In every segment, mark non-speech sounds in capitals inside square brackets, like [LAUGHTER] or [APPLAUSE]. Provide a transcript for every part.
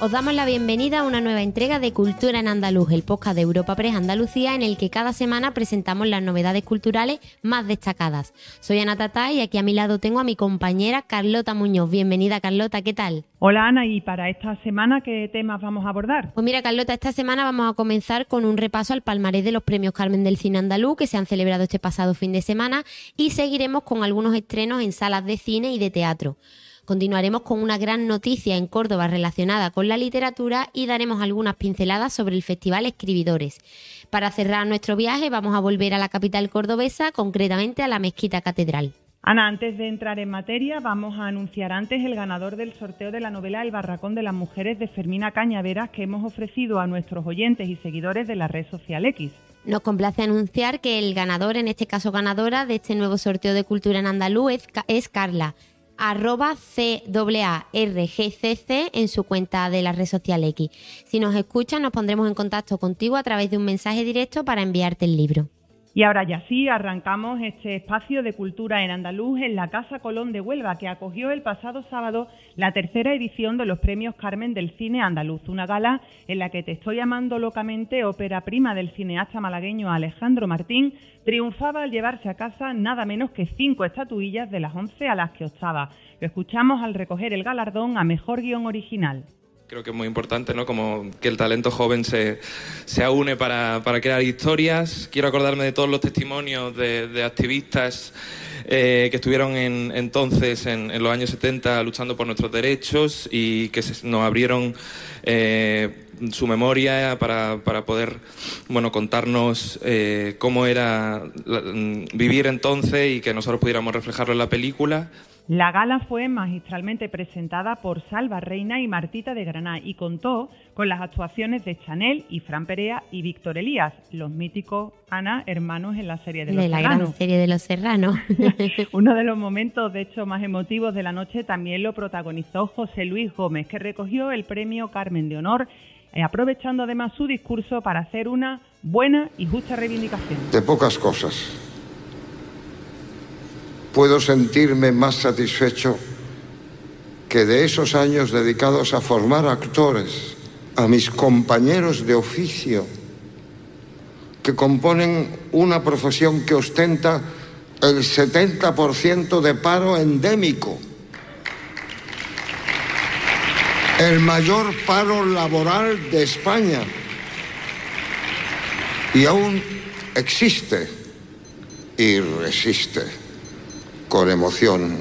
Os damos la bienvenida a una nueva entrega de Cultura en Andaluz, el podcast de Europa Press Andalucía, en el que cada semana presentamos las novedades culturales más destacadas. Soy Ana Tata y aquí a mi lado tengo a mi compañera Carlota Muñoz. Bienvenida, Carlota, ¿qué tal? Hola, Ana, y para esta semana, ¿qué temas vamos a abordar? Pues mira, Carlota, esta semana vamos a comenzar con un repaso al palmarés de los premios Carmen del Cine Andaluz que se han celebrado este pasado fin de semana y seguiremos con algunos estrenos en salas de cine y de teatro. Continuaremos con una gran noticia en Córdoba relacionada con la literatura y daremos algunas pinceladas sobre el Festival Escribidores. Para cerrar nuestro viaje vamos a volver a la capital cordobesa, concretamente a la Mezquita Catedral. Ana, antes de entrar en materia, vamos a anunciar antes el ganador del sorteo de la novela El Barracón de las Mujeres de Fermina Cañaveras que hemos ofrecido a nuestros oyentes y seguidores de la red social X. Nos complace anunciar que el ganador, en este caso ganadora, de este nuevo sorteo de cultura en andaluz es Carla arroba CAARGCC en su cuenta de la red social X. Si nos escuchas, nos pondremos en contacto contigo a través de un mensaje directo para enviarte el libro. Y ahora ya sí, arrancamos este espacio de cultura en andaluz en la Casa Colón de Huelva, que acogió el pasado sábado la tercera edición de los premios Carmen del Cine Andaluz, una gala en la que te estoy llamando locamente ópera prima del cineasta malagueño Alejandro Martín, triunfaba al llevarse a casa nada menos que cinco estatuillas de las once a las que optaba. Lo escuchamos al recoger el galardón a Mejor Guión Original. Creo que es muy importante, ¿no? Como que el talento joven se, se aúne para, para, crear historias. Quiero acordarme de todos los testimonios de, activistas eh, que estuvieron en, entonces, en, los años 70, luchando por nuestros derechos y que se, nos abrieron eh, su memoria para, para, poder, bueno, contarnos eh, cómo era vivir entonces y que nosotros pudiéramos reflejarlo en la película. La gala fue magistralmente presentada por Salva Reina y Martita de Granada y contó con las actuaciones de Chanel y Fran Perea y Víctor Elías, los míticos Ana hermanos en la serie de Los de la Serranos. gran serie de Los Serranos. [LAUGHS] Uno de los momentos, de hecho, más emotivos de la noche también lo protagonizó José Luis Gómez, que recogió el premio Carmen de Honor, eh, aprovechando además su discurso para hacer una buena y justa reivindicación. De pocas cosas puedo sentirme más satisfecho que de esos años dedicados a formar actores, a mis compañeros de oficio, que componen una profesión que ostenta el 70% de paro endémico, el mayor paro laboral de España, y aún existe y resiste con emoción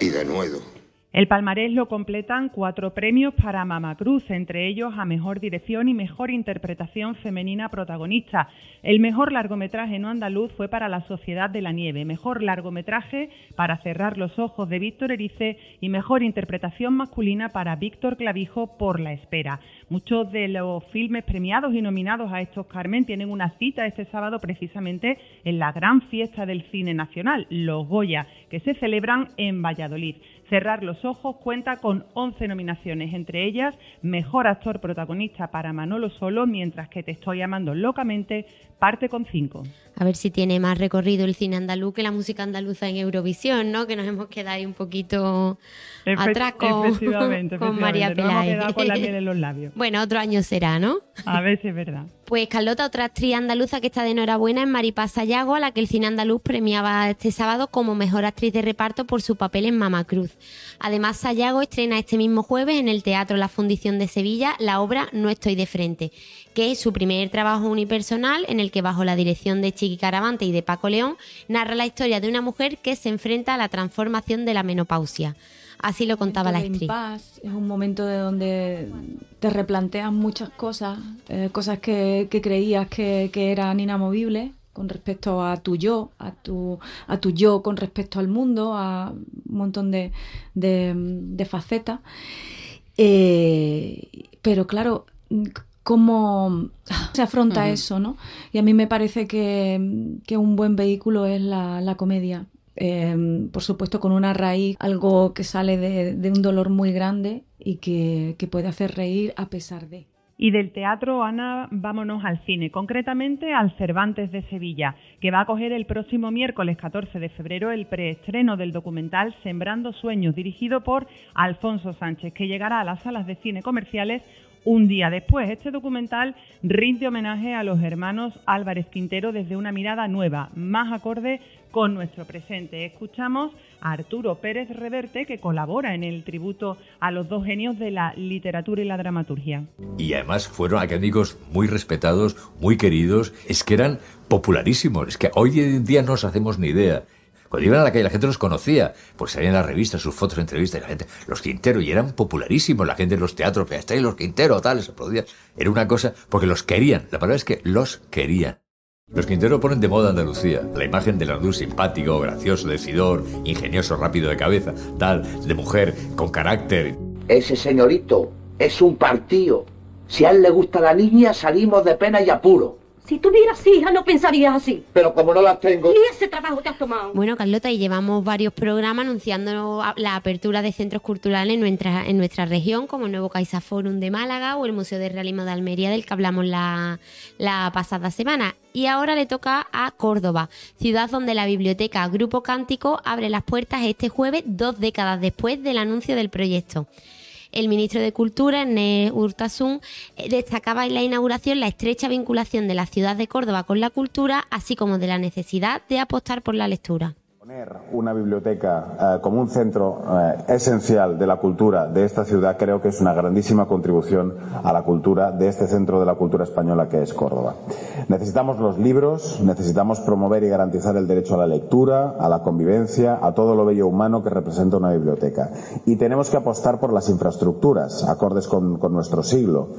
y de nuevo. El palmarés lo completan cuatro premios para Mama Cruz, entre ellos a Mejor Dirección y Mejor Interpretación Femenina Protagonista. El mejor largometraje no andaluz fue para La Sociedad de la Nieve, mejor largometraje para Cerrar los Ojos de Víctor Erice y mejor interpretación masculina para Víctor Clavijo por La Espera. Muchos de los filmes premiados y nominados a estos Carmen tienen una cita este sábado precisamente en la gran fiesta del cine nacional, los Goya, que se celebran en Valladolid. Cerrar los ojos cuenta con 11 nominaciones, entre ellas Mejor Actor Protagonista para Manolo Solo, mientras que Te Estoy Amando Locamente parte con 5. A ver si tiene más recorrido el cine andaluz que la música andaluza en Eurovisión, ¿no? Que nos hemos quedado ahí un poquito Efe atrás con, efectivamente, con efectivamente. María Nos Peláez. hemos quedado con la miel en los labios. [LAUGHS] Bueno, otro año será, ¿no? A ver si es verdad. Pues Carlota, otra actriz andaluza que está de enhorabuena es Maripaz Sayago, a la que el cine andaluz premiaba este sábado como mejor actriz de reparto por su papel en Mama Cruz. Además, Sayago estrena este mismo jueves en el Teatro La Fundición de Sevilla la obra No estoy de frente, que es su primer trabajo unipersonal en el que bajo la dirección de Chiqui Caravante y de Paco León narra la historia de una mujer que se enfrenta a la transformación de la menopausia. Así lo contaba la actriz. Paz, es un momento de donde te replanteas muchas cosas, eh, cosas que, que creías que, que, eran inamovibles con respecto a tu yo, a tu, a tu yo con respecto al mundo, a un montón de, de, de facetas. Eh, pero claro, cómo se afronta uh -huh. eso, ¿no? Y a mí me parece que, que un buen vehículo es la, la comedia. Eh, por supuesto con una raíz, algo que sale de, un dolor muy grande y que, que, puede hacer reír a pesar de. Y del teatro, Ana, vámonos al cine, concretamente al Cervantes de Sevilla, que va a coger el próximo miércoles 14 de febrero el preestreno del documental Sembrando Sueños, dirigido por Alfonso Sánchez, que llegará a las salas de cine comerciales un día después. Este documental rinde homenaje a los hermanos Álvarez Quintero desde una mirada nueva, más acorde con nuestro presente. Escuchamos a Arturo Pérez Reverte, que colabora en el tributo a los dos genios de la literatura y la dramaturgia. Y además fueron académicos muy respetados, muy queridos, es que eran popularísimos, es que hoy en día no nos hacemos ni idea. Cuando iban a la calle la gente los conocía, pues salían las revistas, sus fotos, entrevistas, la gente, los Quintero, y eran popularísimos, la gente en los teatros, que ahí los Quintero, tal, se aplaudían. Era una cosa, porque los querían, la palabra es que los querían. Los Quintero ponen de moda Andalucía, la imagen del andaluz simpático, gracioso, decidor, ingenioso, rápido de cabeza, tal, de mujer, con carácter. Ese señorito es un partido. Si a él le gusta la niña, salimos de pena y apuro. Si tuvieras hija, no pensarías así. Pero como no las tengo... ¿Y ese trabajo te has tomado? Bueno, Carlota, y llevamos varios programas anunciando la apertura de centros culturales en nuestra, en nuestra región, como el nuevo Caixa Forum de Málaga o el Museo de Realismo de Almería, del que hablamos la, la pasada semana. Y ahora le toca a Córdoba, ciudad donde la biblioteca Grupo Cántico abre las puertas este jueves, dos décadas después del anuncio del proyecto. El ministro de Cultura, Ernest Urtasun, eh, destacaba en la inauguración la estrecha vinculación de la ciudad de Córdoba con la cultura, así como de la necesidad de apostar por la lectura. Poner una biblioteca eh, como un centro eh, esencial de la cultura de esta ciudad creo que es una grandísima contribución a la cultura de este centro de la cultura española que es Córdoba. Necesitamos los libros, necesitamos promover y garantizar el derecho a la lectura, a la convivencia, a todo lo bello humano que representa una biblioteca. Y tenemos que apostar por las infraestructuras, acordes con, con nuestro siglo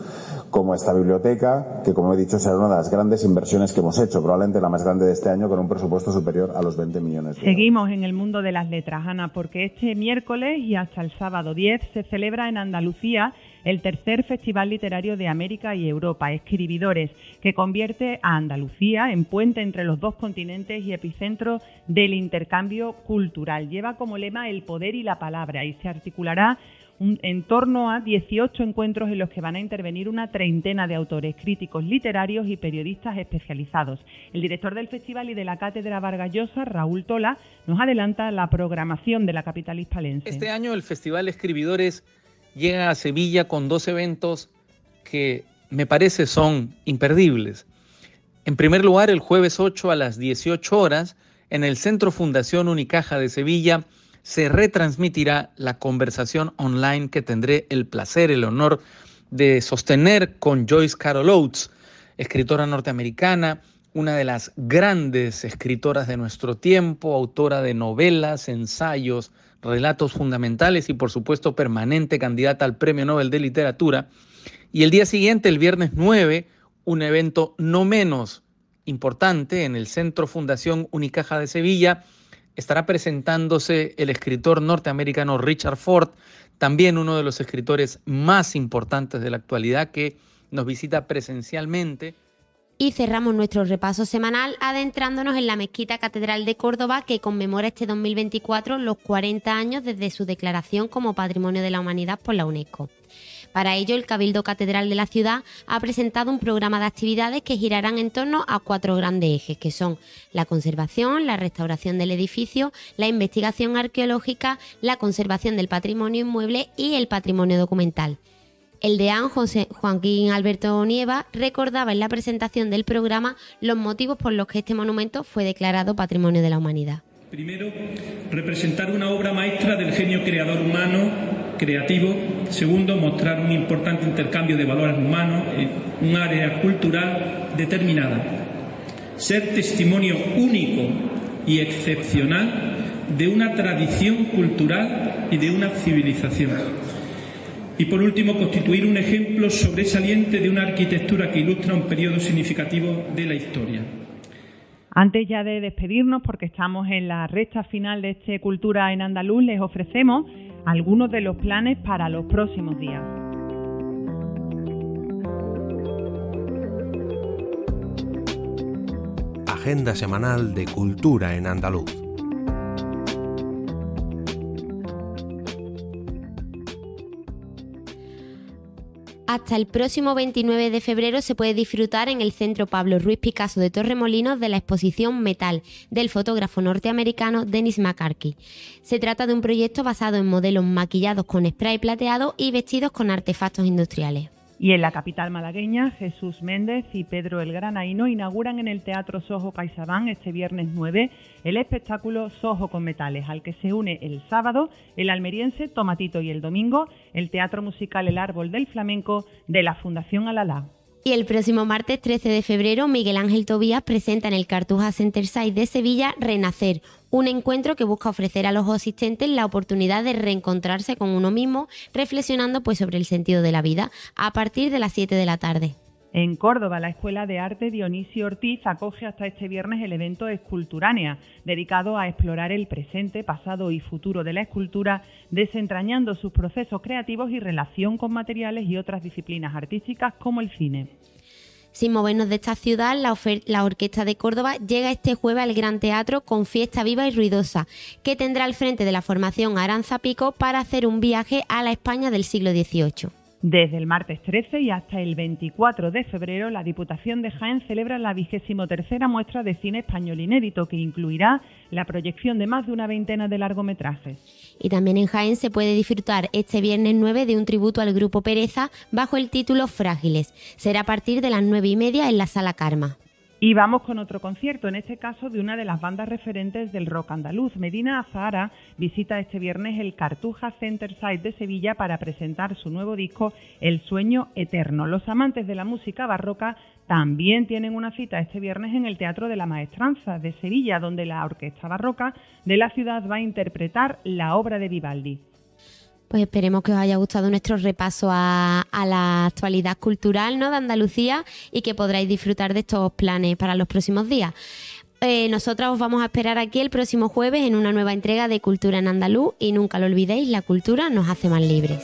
como esta biblioteca, que como he dicho será una de las grandes inversiones que hemos hecho, probablemente la más grande de este año con un presupuesto superior a los 20 millones de euros. Seguimos en el mundo de las letras, Ana, porque este miércoles y hasta el sábado 10 se celebra en Andalucía el tercer Festival Literario de América y Europa, Escribidores, que convierte a Andalucía en puente entre los dos continentes y epicentro del intercambio cultural. Lleva como lema el poder y la palabra y se articulará en torno a 18 encuentros en los que van a intervenir una treintena de autores, críticos literarios y periodistas especializados. El director del festival y de la cátedra Vargallosa, Raúl Tola, nos adelanta la programación de la capital hispalense. Este año el Festival Escribidores llega a Sevilla con dos eventos que me parece son imperdibles. En primer lugar, el jueves 8 a las 18 horas, en el Centro Fundación Unicaja de Sevilla, se retransmitirá la conversación online que tendré el placer, el honor de sostener con Joyce Carol Oates, escritora norteamericana, una de las grandes escritoras de nuestro tiempo, autora de novelas, ensayos, relatos fundamentales y por supuesto permanente candidata al Premio Nobel de Literatura. Y el día siguiente, el viernes 9, un evento no menos importante en el Centro Fundación Unicaja de Sevilla, estará presentándose el escritor norteamericano Richard Ford, también uno de los escritores más importantes de la actualidad que nos visita presencialmente. Y cerramos nuestro repaso semanal adentrándonos en la Mezquita Catedral de Córdoba que conmemora este 2024 los 40 años desde su declaración como Patrimonio de la Humanidad por la UNESCO. Para ello, el Cabildo Catedral de la ciudad ha presentado un programa de actividades que girarán en torno a cuatro grandes ejes, que son la conservación, la restauración del edificio, la investigación arqueológica, la conservación del patrimonio inmueble y el patrimonio documental. El deán José Joaquín Alberto Nieva recordaba en la presentación del programa los motivos por los que este monumento fue declarado Patrimonio de la Humanidad. Primero, representar una obra maestra del genio creador humano, creativo. Segundo, mostrar un importante intercambio de valores humanos en un área cultural determinada. Ser testimonio único y excepcional de una tradición cultural y de una civilización. Y por último, constituir un ejemplo sobresaliente de una arquitectura que ilustra un periodo significativo de la historia. Antes ya de despedirnos, porque estamos en la recta final de este Cultura en Andaluz, les ofrecemos algunos de los planes para los próximos días. Agenda semanal de Cultura en Andaluz. Hasta el próximo 29 de febrero se puede disfrutar en el Centro Pablo Ruiz Picasso de Torremolinos de la exposición Metal del fotógrafo norteamericano Dennis McCarthy. Se trata de un proyecto basado en modelos maquillados con spray plateado y vestidos con artefactos industriales. Y en la capital malagueña, Jesús Méndez y Pedro el Granaíno inauguran en el Teatro Sojo CaixaBank este viernes 9 el espectáculo Sojo con Metales, al que se une el sábado el almeriense Tomatito y el domingo el teatro musical El Árbol del Flamenco de la Fundación Alalá. Y el próximo martes 13 de febrero, Miguel Ángel Tobías presenta en el Cartuja Center Side de Sevilla Renacer, un encuentro que busca ofrecer a los asistentes la oportunidad de reencontrarse con uno mismo, reflexionando pues sobre el sentido de la vida, a partir de las 7 de la tarde. En Córdoba, la Escuela de Arte Dionisio Ortiz acoge hasta este viernes el evento Esculturánea, dedicado a explorar el presente, pasado y futuro de la escultura, desentrañando sus procesos creativos y relación con materiales y otras disciplinas artísticas como el cine. Sin movernos de esta ciudad, la, Orquesta de Córdoba llega este jueves al Gran Teatro con fiesta viva y ruidosa, que tendrá al frente de la formación Aranza Pico para hacer un viaje a la España del siglo XVIII. Desde el martes 13 y hasta el 24 de febrero, la Diputación de Jaén celebra la vigésimo tercera muestra de cine español inédito, que incluirá la proyección de más de una veintena de largometrajes. Y también en Jaén se puede disfrutar este viernes 9 de un tributo al grupo Pereza bajo el título Frágiles. Será a partir de las nueve y media en la Sala Karma. Y vamos con otro concierto, en este caso de una de las bandas referentes del rock andaluz. Medina Azahara visita este viernes el Cartuja Center Site de Sevilla para presentar su nuevo disco El Sueño Eterno. Los amantes de la música barroca también tienen una cita este viernes en el Teatro de la Maestranza de Sevilla, donde la Orquesta Barroca de la ciudad va a interpretar la obra de Vivaldi. Pues esperemos que os haya gustado nuestro repaso a, la actualidad cultural ¿no? de Andalucía y que podráis disfrutar de estos planes para los próximos días. Eh, nosotros os vamos a esperar aquí el próximo jueves en una nueva entrega de Cultura en Andaluz y nunca lo olvidéis, la cultura nos hace más libres.